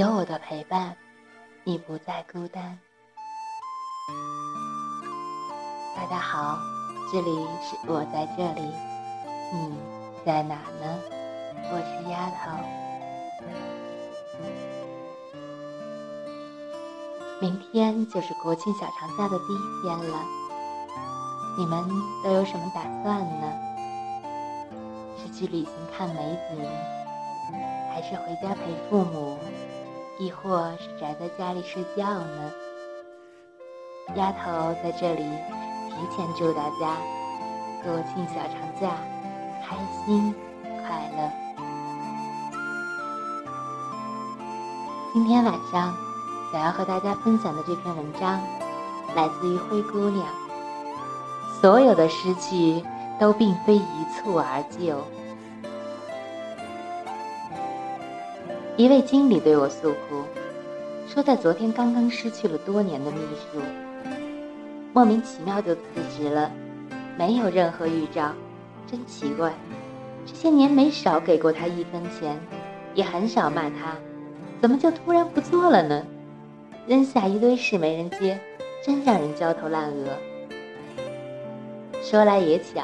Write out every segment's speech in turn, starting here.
有我的陪伴，你不再孤单。大家好，这里是我在这里，你在哪呢？我是丫头。明天就是国庆小长假的第一天了，你们都有什么打算呢？是去旅行看美景，还是回家陪父母，亦或是宅在家里睡觉呢？丫头在这里提前祝大家国庆小长假开心快乐。今天晚上想要和大家分享的这篇文章，来自于灰姑娘。所有的失去都并非一蹴而就。一位经理对我诉苦，说在昨天刚刚失去了多年的秘书，莫名其妙就辞职了，没有任何预兆，真奇怪。这些年没少给过他一分钱，也很少骂他。怎么就突然不做了呢？扔下一堆事没人接，真让人焦头烂额。说来也巧，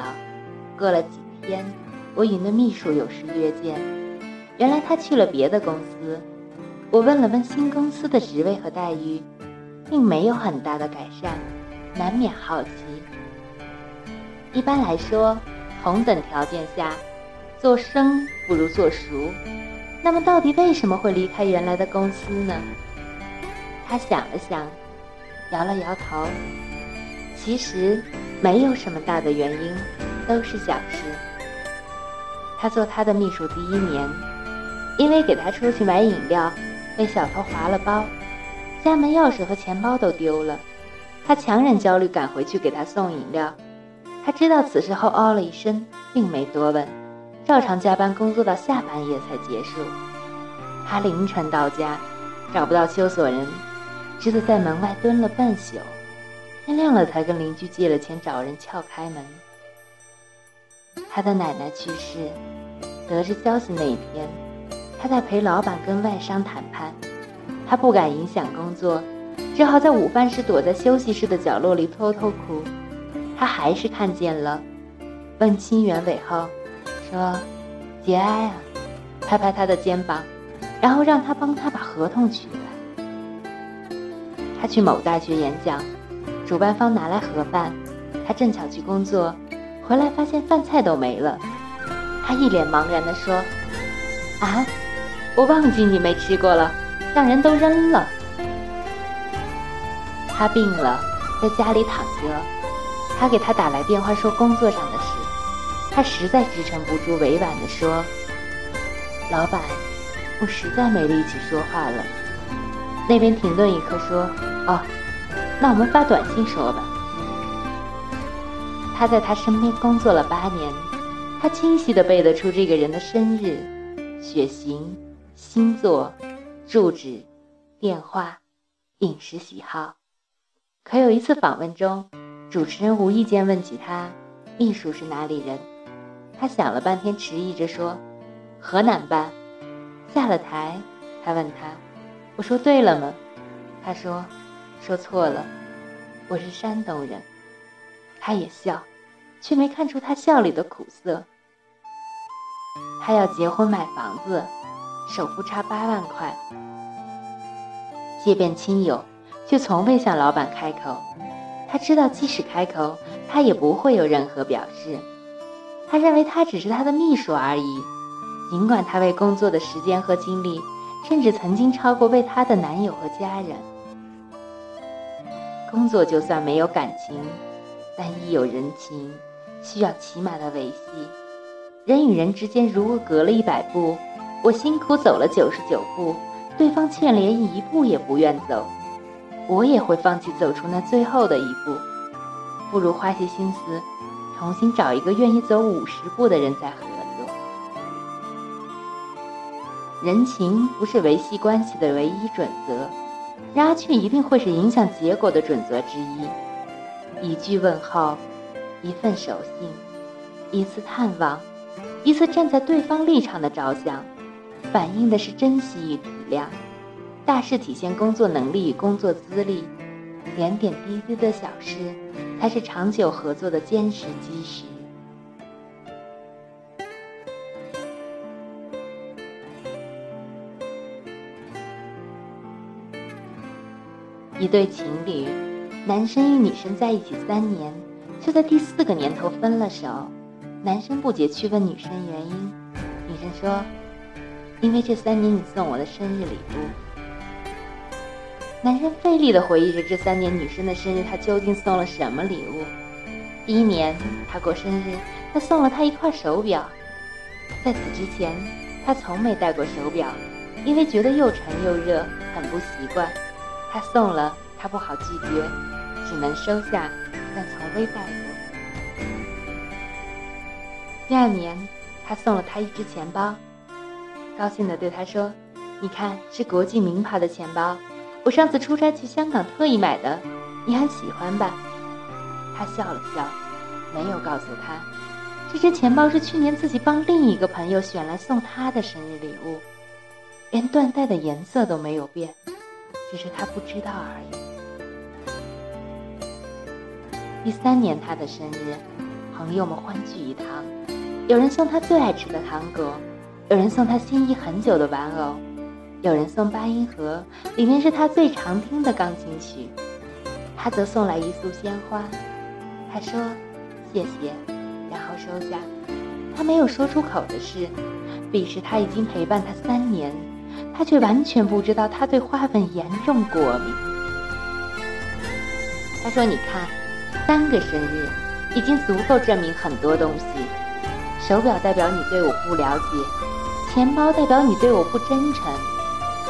过了几天，我与那秘书有事约见，原来他去了别的公司。我问了问新公司的职位和待遇，并没有很大的改善，难免好奇。一般来说，同等条件下，做生不如做熟。那么，到底为什么会离开原来的公司呢？他想了想，摇了摇头。其实没有什么大的原因，都是小事。他做他的秘书第一年，因为给他出去买饮料，被小偷划了包，家门钥匙和钱包都丢了。他强忍焦虑赶回去给他送饮料。他知道此事后，哦了一声，并没多问。照常加班工作到下半夜才结束。他凌晨到家，找不到修锁人，只得在门外蹲了半宿。天亮了才跟邻居借了钱找人撬开门。他的奶奶去世，得知消息那一天，他在陪老板跟外商谈判。他不敢影响工作，只好在午饭时躲在休息室的角落里偷偷哭。他还是看见了，问清原委后。说：“节哀啊！”拍拍他的肩膀，然后让他帮他把合同取来。他去某大学演讲，主办方拿来盒饭，他正巧去工作，回来发现饭菜都没了。他一脸茫然地说：“啊，我忘记你没吃过了，让人都扔了。”他病了，在家里躺着。他给他打来电话说工作上的事。他实在支撑不住，委婉地说：“老板，我实在没力气说话了。”那边停顿一刻，说：“哦，那我们发短信说吧。”他在他身边工作了八年，他清晰地背得出这个人的生日、血型、星座、住址、电话、饮食喜好。可有一次访问中，主持人无意间问起他：“秘书是哪里人？”他想了半天，迟疑着说：“河南吧。”下了台，他问他：“我说对了吗？”他说：“说错了，我是山东人。”他也笑，却没看出他笑里的苦涩。他要结婚买房子，首付差八万块，借遍亲友，却从未向老板开口。他知道，即使开口，他也不会有任何表示。他认为他只是他的秘书而已，尽管他为工作的时间和精力，甚至曾经超过为他的男友和家人。工作就算没有感情，但亦有人情，需要起码的维系。人与人之间如果隔了一百步，我辛苦走了九十九步，对方却连一步也不愿走，我也会放弃走出那最后的一步，不如花些心思。重新找一个愿意走五十步的人再合作。人情不是维系关系的唯一准则，然而却一定会是影响结果的准则之一。一句问候，一份守信，一次探望，一次站在对方立场的着想，反映的是珍惜与体谅，大事体现工作能力与工作资历，点点滴滴的小事才是长久合作的坚实基石。一对情侣，男生与女生在一起三年，就在第四个年头分了手。男生不解去问女生原因，女生说：“因为这三年你送我的生日礼物。”男生费力的回忆着这三年女生的生日，他究竟送了什么礼物？第一年他过生日，他送了她一块手表。在此之前，他从没戴过手表，因为觉得又沉又热，很不习惯。他送了，他不好拒绝，只能收下，但从未戴过。第二年，他送了他一只钱包，高兴地对他说：“你看，是国际名牌的钱包，我上次出差去香港特意买的，你很喜欢吧？”他笑了笑，没有告诉他，这只钱包是去年自己帮另一个朋友选来送他的生日礼物，连缎带的颜色都没有变。只是他不知道而已。第三年他的生日，朋友们欢聚一堂，有人送他最爱吃的糖果，有人送他心仪很久的玩偶，有人送八音盒，里面是他最常听的钢琴曲。他则送来一束鲜花，他说：“谢谢。”然后收下。他没有说出口的是，彼时他已经陪伴他三年。他却完全不知道他对花粉严重过敏。他说：“你看，三个生日已经足够证明很多东西。手表代表你对我不了解，钱包代表你对我不真诚，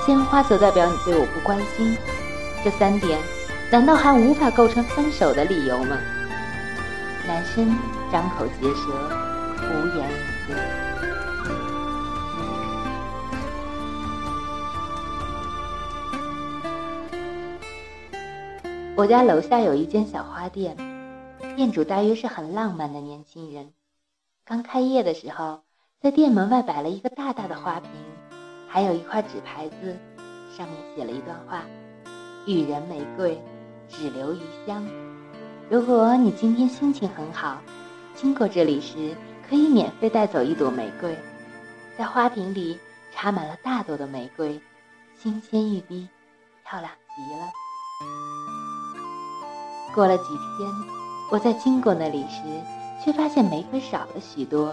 鲜花则代表你对我不关心。这三点，难道还无法构成分手的理由吗？”男生张口结舌，无言以对。我家楼下有一间小花店，店主大约是很浪漫的年轻人。刚开业的时候，在店门外摆了一个大大的花瓶，还有一块纸牌子，上面写了一段话：“予人玫瑰，只留余香。如果你今天心情很好，经过这里时，可以免费带走一朵玫瑰。在花瓶里插满了大朵的玫瑰，新鲜欲滴，漂亮极了。”过了几天，我在经过那里时，却发现玫瑰少了许多，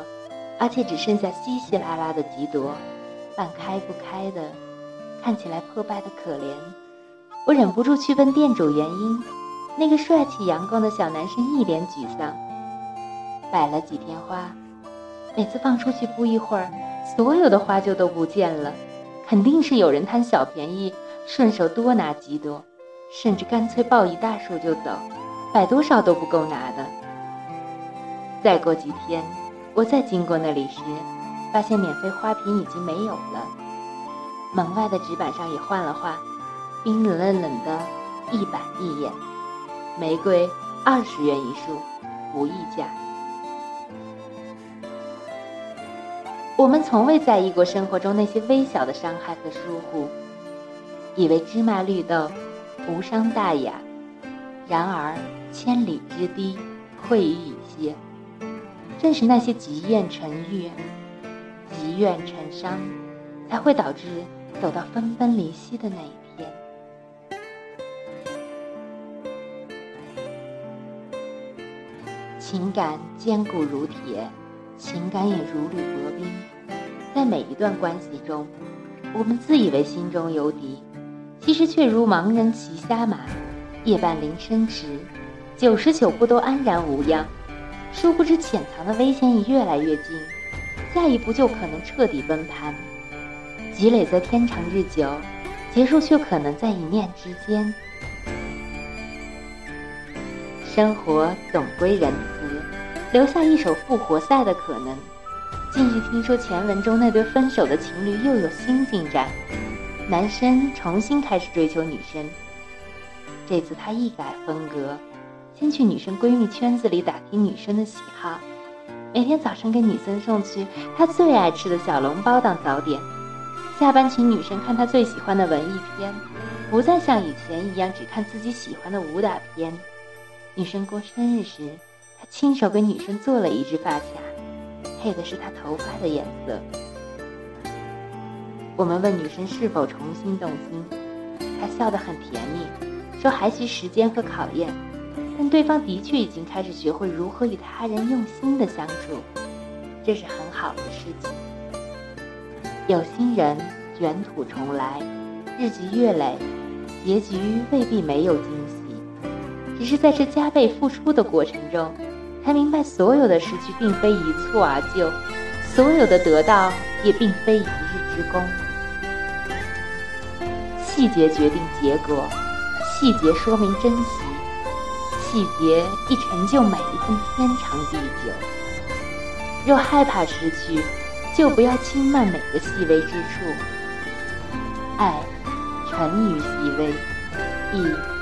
而且只剩下稀稀拉拉的几朵，半开不开的，看起来破败的可怜。我忍不住去问店主原因。那个帅气阳光的小男生一脸沮丧。摆了几天花，每次放出去不一会儿，所有的花就都不见了，肯定是有人贪小便宜，顺手多拿几朵。甚至干脆抱一大束就走，摆多少都不够拿的。再过几天，我再经过那里时，发现免费花瓶已经没有了，门外的纸板上也换了画，冰冷冷冷的，一板一眼。玫瑰二十元一束，不议价。我们从未在意过生活中那些微小的伤害和疏忽，以为芝麻绿豆。无伤大雅，然而千里之堤，溃于蚁穴。正是那些积怨成怨、积怨成伤，才会导致走到分崩离析的那一天。情感坚固如铁，情感也如履薄冰。在每一段关系中，我们自以为心中有底。其实却如盲人骑瞎马，夜半铃声迟，九十九步都安然无恙。殊不知潜藏的危险已越来越近，下一步就可能彻底崩盘。积累在天长日久，结束却可能在一念之间。生活总归仁慈，留下一手复活赛的可能。近日听说前文中那对分手的情侣又有新进展。男生重新开始追求女生，这次他一改风格，先去女生闺蜜圈子里打听女生的喜好，每天早上给女生送去她最爱吃的小笼包当早点。下班请女生看她最喜欢的文艺片，不再像以前一样只看自己喜欢的武打片。女生过生日时，他亲手给女生做了一只发卡，配的是她头发的颜色。我们问女生是否重新动心，她笑得很甜蜜，说还需时间和考验，但对方的确已经开始学会如何与他人用心的相处，这是很好的事情。有心人卷土重来，日积月累，结局未必没有惊喜，只是在这加倍付出的过程中，才明白所有的失去并非一蹴而就，所有的得到也并非一日之功。细节决定结果，细节说明珍惜，细节一成就每一份天长地久。若害怕失去，就不要轻慢每个细微之处。爱，沉于细微，亦。